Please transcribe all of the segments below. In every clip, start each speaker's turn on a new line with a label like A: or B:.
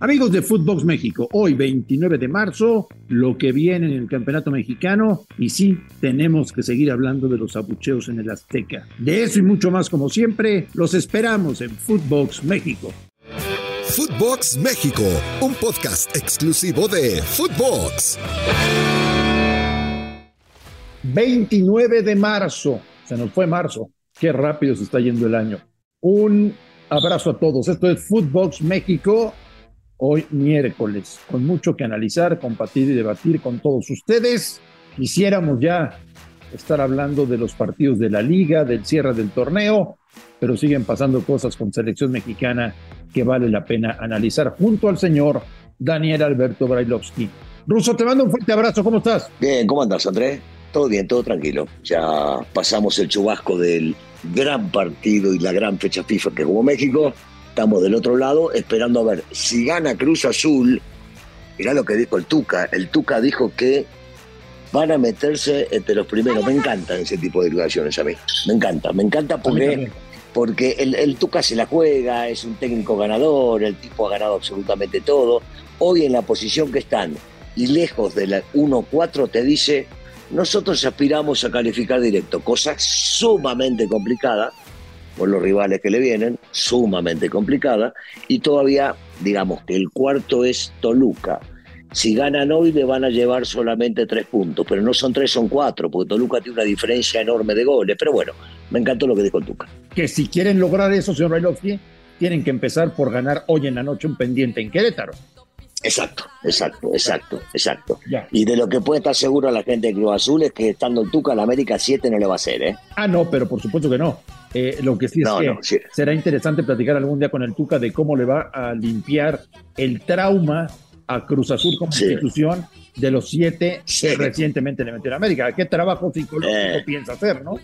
A: Amigos de Footbox México, hoy 29 de marzo, lo que viene en el Campeonato Mexicano y sí, tenemos que seguir hablando de los abucheos en el Azteca. De eso y mucho más como siempre, los esperamos en Footbox México.
B: Footbox México, un podcast exclusivo de Footbox.
A: 29 de marzo, se nos fue marzo, qué rápido se está yendo el año. Un abrazo a todos, esto es Footbox México hoy miércoles, con mucho que analizar, compartir y debatir con todos ustedes. Quisiéramos ya estar hablando de los partidos de la liga, del cierre del torneo, pero siguen pasando cosas con selección mexicana que vale la pena analizar junto al señor Daniel Alberto Brailovsky. Ruso, te mando un fuerte abrazo, ¿cómo estás?
C: Bien, ¿cómo andas, Andrés? Todo bien, todo tranquilo. Ya pasamos el chubasco del gran partido y la gran fecha FIFA que jugó México estamos del otro lado esperando a ver si gana Cruz Azul. Mirá lo que dijo el Tuca. El Tuca dijo que van a meterse entre los primeros. Me encantan ese tipo de declaraciones a mí. Me encanta, me encanta porque, porque el, el, Tuca se la juega, es un técnico ganador, el tipo ha ganado absolutamente todo. Hoy en la posición que están y lejos de la 1-4 te dice, nosotros aspiramos a calificar directo, cosa sumamente complicada por los rivales que le vienen, sumamente complicada, y todavía, digamos que el cuarto es Toluca. Si ganan hoy le van a llevar solamente tres puntos, pero no son tres, son cuatro, porque Toluca tiene una diferencia enorme de goles. Pero bueno, me encantó lo que dijo Tuca.
A: Que si quieren lograr eso, señor Bailovsky, tienen que empezar por ganar hoy en la noche un pendiente en Querétaro.
C: Exacto, exacto, exacto, exacto. Y de lo que puede estar seguro la gente de Cruz Azul es que estando el Tuca, la América 7 no le va a hacer, ¿eh?
A: Ah, no, pero por supuesto que no. Eh, lo que sí es que será interesante platicar algún día con el Tuca de cómo le va a limpiar el trauma a Cruz Azul como institución de los siete que recientemente le metió a América. ¿Qué trabajo psicológico eh. piensa hacer, no?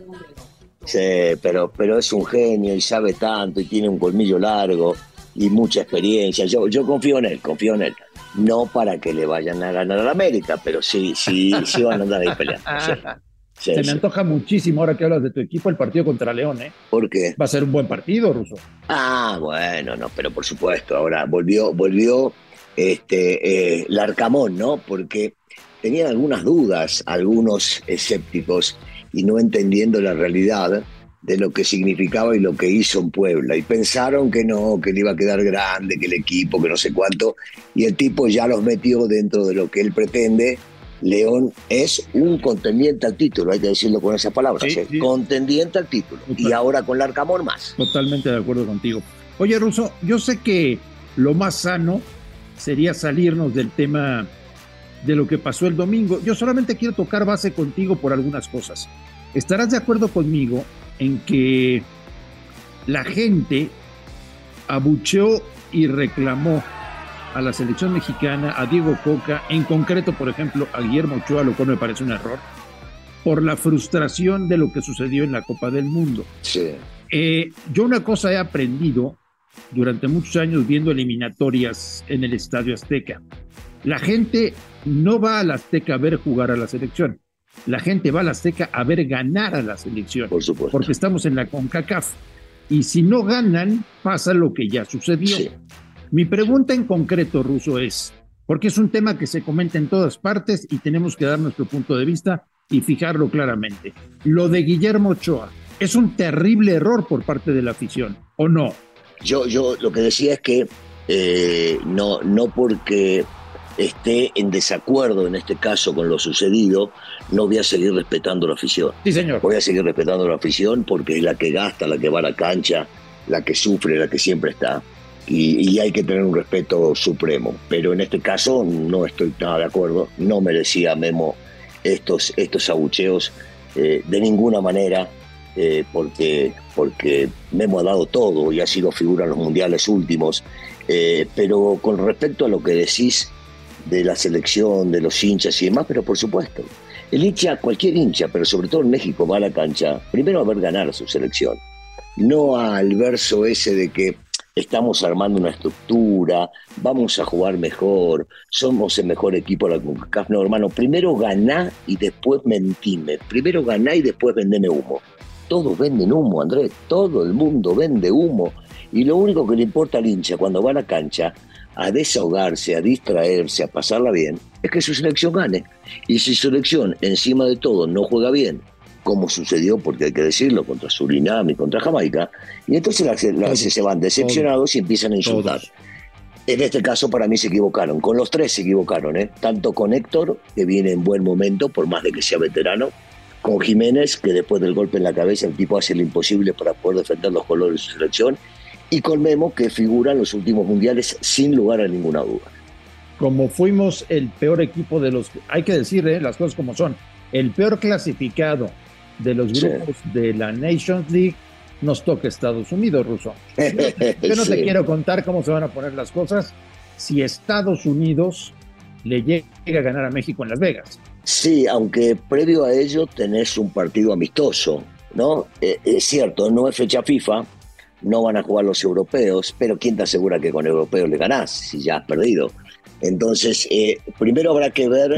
C: Sí, pero, pero es un genio y sabe tanto y tiene un colmillo largo y mucha experiencia. Yo, yo confío en él, confío en él. No para que le vayan a ganar a la América, pero sí, sí, sí van a andar ahí peleando.
A: Se me antoja muchísimo ahora que hablas de tu equipo el partido contra León, ¿eh?
C: ¿Por qué?
A: Va a ser un buen partido, Ruso.
C: Ah, bueno, no, pero por supuesto. Ahora volvió, volvió este eh, Larcamón, ¿no? Porque tenían algunas dudas, algunos escépticos, y no entendiendo la realidad de lo que significaba y lo que hizo en Puebla. Y pensaron que no, que le iba a quedar grande, que el equipo, que no sé cuánto. Y el tipo ya los metió dentro de lo que él pretende León es un contendiente al título, hay que decirlo con esas palabras, ¿eh? contendiente al título. Y ahora con Larcamón más.
A: Totalmente de acuerdo contigo. Oye, Russo, yo sé que lo más sano sería salirnos del tema de lo que pasó el domingo. Yo solamente quiero tocar base contigo por algunas cosas. ¿Estarás de acuerdo conmigo en que la gente abucheó y reclamó a la selección mexicana, a Diego Coca, en concreto, por ejemplo, a Guillermo Ochoa, lo cual me parece un error, por la frustración de lo que sucedió en la Copa del Mundo.
C: Sí.
A: Eh, yo una cosa he aprendido durante muchos años viendo eliminatorias en el Estadio Azteca. La gente no va al Azteca a ver jugar a la selección. La gente va al Azteca a ver ganar a la selección.
C: Por supuesto.
A: Porque estamos en la CONCACAF. Y si no ganan, pasa lo que ya sucedió. Sí. Mi pregunta en concreto, Ruso, es, porque es un tema que se comenta en todas partes y tenemos que dar nuestro punto de vista y fijarlo claramente. Lo de Guillermo Ochoa es un terrible error por parte de la afición, ¿o no?
C: Yo, yo lo que decía es que eh, no, no porque esté en desacuerdo en este caso con lo sucedido, no voy a seguir respetando la afición.
A: Sí, señor.
C: Voy a seguir respetando la afición porque es la que gasta, la que va a la cancha, la que sufre, la que siempre está y, hay que tener un respeto supremo. Pero en este caso no estoy nada de acuerdo, no merecía Memo estos, estos abucheos eh, de ninguna manera, eh, porque, porque Memo ha dado todo y ha sido figura en los mundiales últimos. Eh, pero con respecto a lo que decís de la selección, de los hinchas y demás, pero por supuesto, el hincha, cualquier hincha, pero sobre todo en México, va a la cancha, primero a ver ganar a su selección, no al verso ese de que estamos armando una estructura, vamos a jugar mejor, somos el mejor equipo de la CONCACAF. No, hermano, primero ganá y después mentime. Primero ganá y después vendeme humo. Todos venden humo, Andrés, todo el mundo vende humo. Y lo único que le importa al hincha cuando va a la cancha, a desahogarse, a distraerse, a pasarla bien, es que su selección gane. Y si su selección, encima de todo, no juega bien, como sucedió, porque hay que decirlo, contra Surinam y contra Jamaica, y entonces se van decepcionados y empiezan a insultar. En este caso, para mí se equivocaron. Con los tres se equivocaron, ¿eh? tanto con Héctor, que viene en buen momento, por más de que sea veterano, con Jiménez, que después del golpe en la cabeza el tipo hace lo imposible para poder defender los colores de su selección, y con Memo, que figura en los últimos mundiales sin lugar a ninguna duda.
A: Como fuimos el peor equipo de los, hay que decir ¿eh? las cosas como son, el peor clasificado de los grupos de la Nations League, nos toca Estados Unidos, Ruso. Yo no te quiero contar cómo se van a poner las cosas si Estados Unidos le llega a ganar a México en Las Vegas.
C: Sí, aunque previo a ello tenés un partido amistoso, ¿no? Eh, es cierto, no es fecha FIFA, no van a jugar los europeos, pero ¿quién te asegura que con europeos le ganás si ya has perdido? Entonces, eh, primero habrá que ver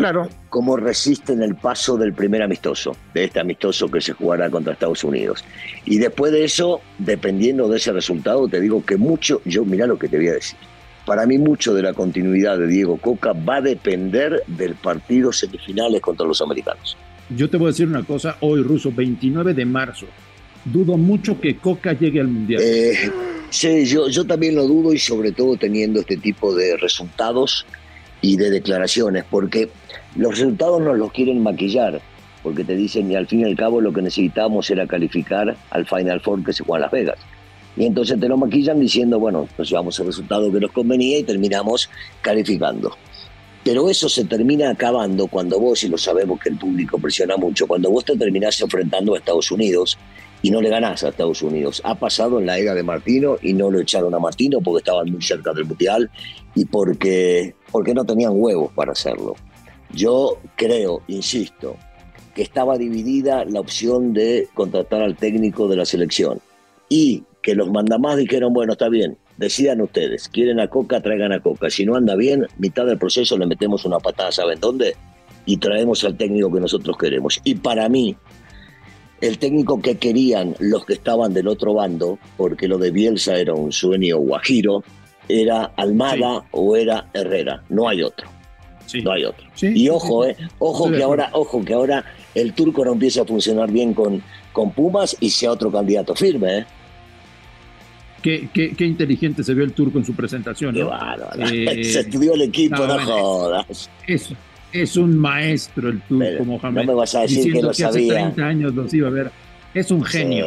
C: cómo resisten el paso del primer amistoso, de este amistoso que se jugará contra Estados Unidos. Y después de eso, dependiendo de ese resultado, te digo que mucho, yo mira lo que te voy a decir para mí mucho de la continuidad de Diego Coca va a depender del partido semifinales contra los americanos.
A: Yo te voy a decir una cosa, hoy ruso, 29 de marzo, dudo mucho que Coca llegue al Mundial.
C: Eh, sí, yo, yo también lo dudo y sobre todo teniendo este tipo de resultados y de declaraciones, porque los resultados nos los quieren maquillar, porque te dicen y al fin y al cabo lo que necesitamos era calificar al Final Four que se juega en Las Vegas. Y entonces te lo maquillan diciendo, bueno, nos llevamos el resultado que nos convenía y terminamos calificando. Pero eso se termina acabando cuando vos, y lo sabemos que el público presiona mucho, cuando vos te terminás enfrentando a Estados Unidos y no le ganás a Estados Unidos. Ha pasado en la era de Martino y no lo echaron a Martino porque estaban muy cerca del Mundial y porque, porque no tenían huevos para hacerlo. Yo creo, insisto, que estaba dividida la opción de contratar al técnico de la selección y que los mandamás dijeron, bueno, está bien, decidan ustedes, quieren a Coca, traigan a Coca, si no anda bien, mitad del proceso le metemos una patada, ¿saben dónde? Y traemos al técnico que nosotros queremos. Y para mí, el técnico que querían los que estaban del otro bando, porque lo de Bielsa era un sueño guajiro, era Almada o era Herrera, no hay otro. No hay otro. y ojo, eh, ojo que ahora, ojo que ahora el turco no empieza a funcionar bien con, con Pumas y sea otro candidato firme, ¿eh?
A: Qué, inteligente se vio el turco en su presentación.
C: Eh, se estudió el equipo, no, jodas.
A: Es, es un maestro el turco, Mohamed.
C: No me vas a decir que lo
A: que
C: sabía.
A: Hace 30 años los iba a ver. Es un genio.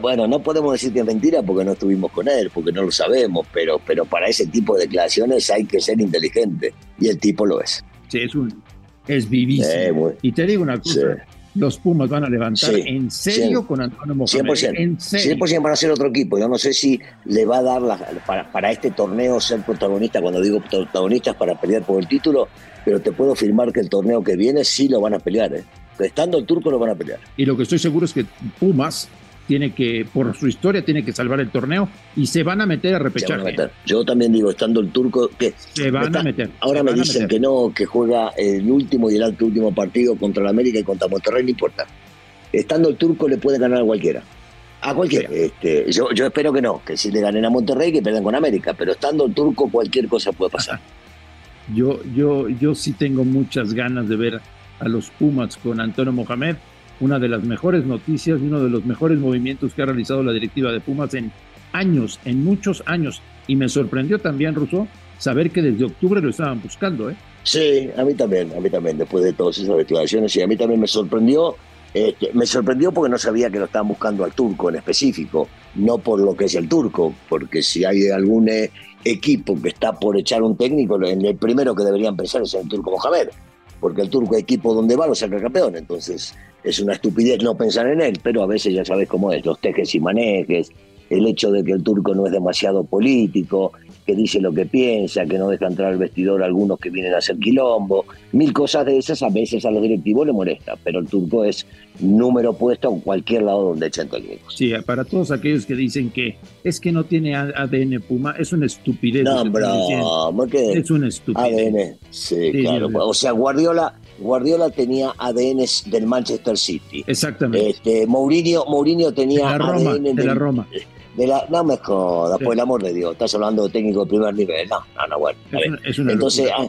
C: bueno, no podemos decir que es mentira porque no estuvimos con él, porque no lo sabemos, pero, pero para ese tipo de declaraciones hay que ser inteligente. Y el tipo lo es.
A: Sí, es, un, es vivísimo. y te digo una cosa los Pumas van a levantar en serio con Antonio Mohamed. 100%,
C: en serio. 100% van a ser otro equipo. Yo no sé si le va a dar la, para, este torneo ser protagonista, cuando digo protagonistas para pelear por el título, pero te puedo afirmar que el torneo que viene sí lo van a pelear. ¿eh? Estando el turco lo van a pelear.
A: Y lo que estoy seguro es que Pumas tiene que, por su historia, tiene que salvar el torneo y se van a meter a repechar.
C: Yo también digo, estando el turco, que
A: se van a meter.
C: Ahora me dicen que no, que juega el último y el último partido contra la América y contra Monterrey, no importa. Estando el turco le puede ganar a cualquiera. A cualquiera. Este, yo, yo espero que no, que si le ganen a Monterrey, que pierdan con América, pero estando el turco cualquier cosa puede pasar.
A: yo, yo, yo sí tengo muchas ganas de ver a los Pumas con Antonio Mohamed una de las mejores noticias y uno de los mejores movimientos que ha realizado la directiva de Pumas en años, en muchos años. Y me sorprendió también, Russo, saber que desde octubre lo estaban buscando. ¿eh?
C: Sí, a mí también, a mí también, después de todas esas declaraciones, y a mí también me sorprendió. Este, me sorprendió porque no sabía que lo estaban buscando al turco en específico, no por lo que es el turco, porque si hay algún eh, equipo que está por echar un técnico, el primero que deberían pensar es el turco Mohamed, porque el turco equipo donde va lo saca campeón, entonces es una estupidez no pensar en él, pero a veces ya sabes cómo es, los tejes y manejes, el hecho de que el turco no es demasiado político, que dice lo que piensa, que no deja entrar al vestidor a algunos que vienen a hacer quilombo, mil cosas de esas a veces a los directivos le molesta, pero el turco es número puesto en cualquier lado donde echen técnicos.
A: Sí, para todos aquellos que dicen que es que no tiene ADN Puma, es una estupidez.
C: No, bro,
A: es una estupidez.
C: ADN, sí, claro. O sea, Guardiola Guardiola tenía ADN del Manchester City.
A: Exactamente.
C: Este, Mourinho, Mourinho tenía
A: de la Roma, de la Roma.
C: De la, no me jodas, por el amor de Dios, estás hablando de técnico de primer nivel. No, no, no, bueno.
A: Es una, es una
C: Entonces, ah,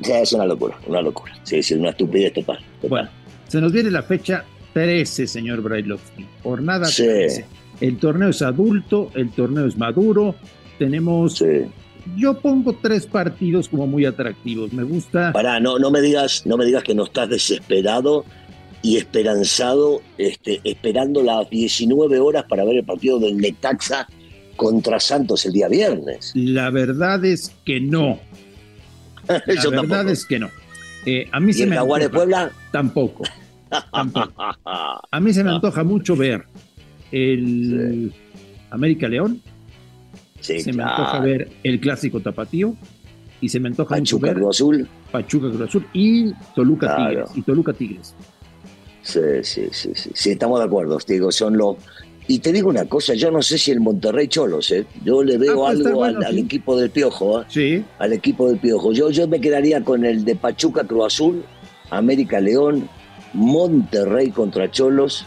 C: es una locura, una locura. Sí, sí, una estupidez total. total.
A: Bueno, se nos viene la fecha 13, señor Brailovsky. Jornada
C: Sí.
A: 13. El torneo es adulto, el torneo es maduro. Tenemos,
C: Sí.
A: Yo pongo tres partidos como muy atractivos. Me gusta.
C: Pará, no, no me digas, no me digas que no estás desesperado y esperanzado, este, esperando las 19 horas para ver el partido del Necaxa contra Santos el día viernes.
A: La verdad es que no. La
C: Yo
A: verdad
C: tampoco.
A: es que no. Eh, a mí
C: ¿Y
A: se
C: el
A: me
C: Jaguar de Puebla?
A: tampoco. Tampoco. A mí se me antoja mucho ver el América León,
C: Sí,
A: se me antoja ver el clásico tapatío y se me antoja
C: Pachuca
A: ver
C: Cruz Azul.
A: Pachuca Cruz Azul y Toluca
C: Claro.
A: Tigres y Toluca Tigres.
C: Sí, sí, sí, sí, sí, estamos de acuerdo, te digo, son los... Y te digo una cosa, yo no sé si el Monterrey Cholos, ¿eh? yo le veo
A: puede estar
C: algo al,
A: bueno,
C: al
A: sí.
C: equipo del Piojo, ¿eh?
A: Sí,
C: al equipo del Piojo. Yo, yo me quedaría con el de Pachuca Cruz Azul, América León, Monterrey contra Cholos,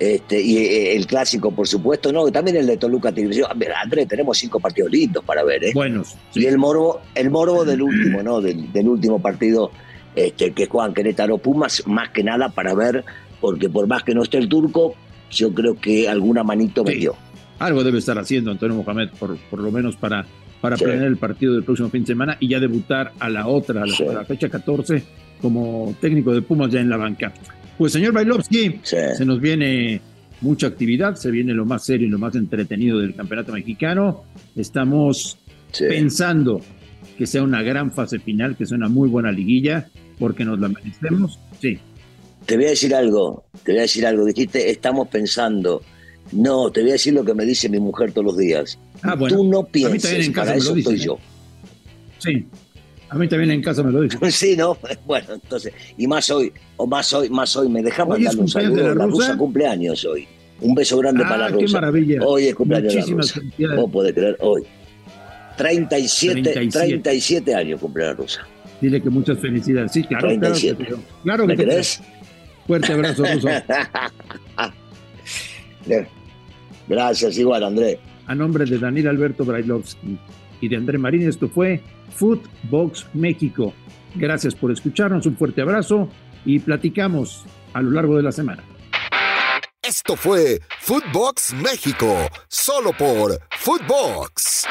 C: este, y eh, el clásico, por supuesto, no, también el de Toluca ver, Andrés, tenemos cinco partidos lindos para ver, ¿eh?
A: buenos.
C: Y el morbo, el morbo del último, ¿no? Del, del último partido este, que juegan Querétaro Pumas, más que nada para ver, porque por más que no esté el turco, yo creo que alguna manito
A: Sí.
C: metió.
A: Algo debe estar haciendo Antonio Mohamed, por, por lo menos para, para
C: Sí.
A: planear el partido del próximo fin de semana y ya debutar a la otra, a la,
C: Sí.
A: a la fecha 14, como técnico de Pumas ya en la banca. Pues señor Bailovsky,
C: Sí.
A: se nos viene mucha actividad, se viene lo más serio y lo más entretenido del campeonato mexicano. Estamos
C: sí.
A: pensando que sea una gran fase final, que sea una muy buena liguilla, porque nos la merecemos. Sí,
C: Te voy a decir algo, te voy a decir algo. Dijiste, estamos pensando. No, te voy a decir lo que me dice mi mujer todos los días.
A: Ah, bueno.
C: Tú no pienses, para eso estoy
A: ¿eh?
C: yo.
A: sí. A mí también en casa me lo dicen.
C: Sí, ¿no? Bueno, entonces, y más hoy, o más hoy, más hoy, me deja mandarle un
A: cumpleaños de
C: saludo.
A: la
C: La rusa
A: rusa.
C: cumpleaños hoy. Un beso grande para
A: Ah,
C: la
A: qué
C: rusa.
A: maravilla.
C: Hoy es cumpleaños de la
A: Muchísimas
C: rusa.
A: felicidades.
C: Vos podés creer, hoy. 37,
A: 37.
C: 37 años cumple la rusa.
A: Dile que muchas felicidades. Sí, claro, claro que
C: 37.
A: te creo. Claro que
C: ¿Me crees?
A: Fuerte abrazo, Ruso.
C: Gracias, igual, André.
A: A nombre de Daniel Alberto Brailovsky y de André Marín, esto fue Footbox México. Gracias por escucharnos, un fuerte abrazo y platicamos a lo largo de la semana.
B: Esto fue Footbox México, solo por Footbox.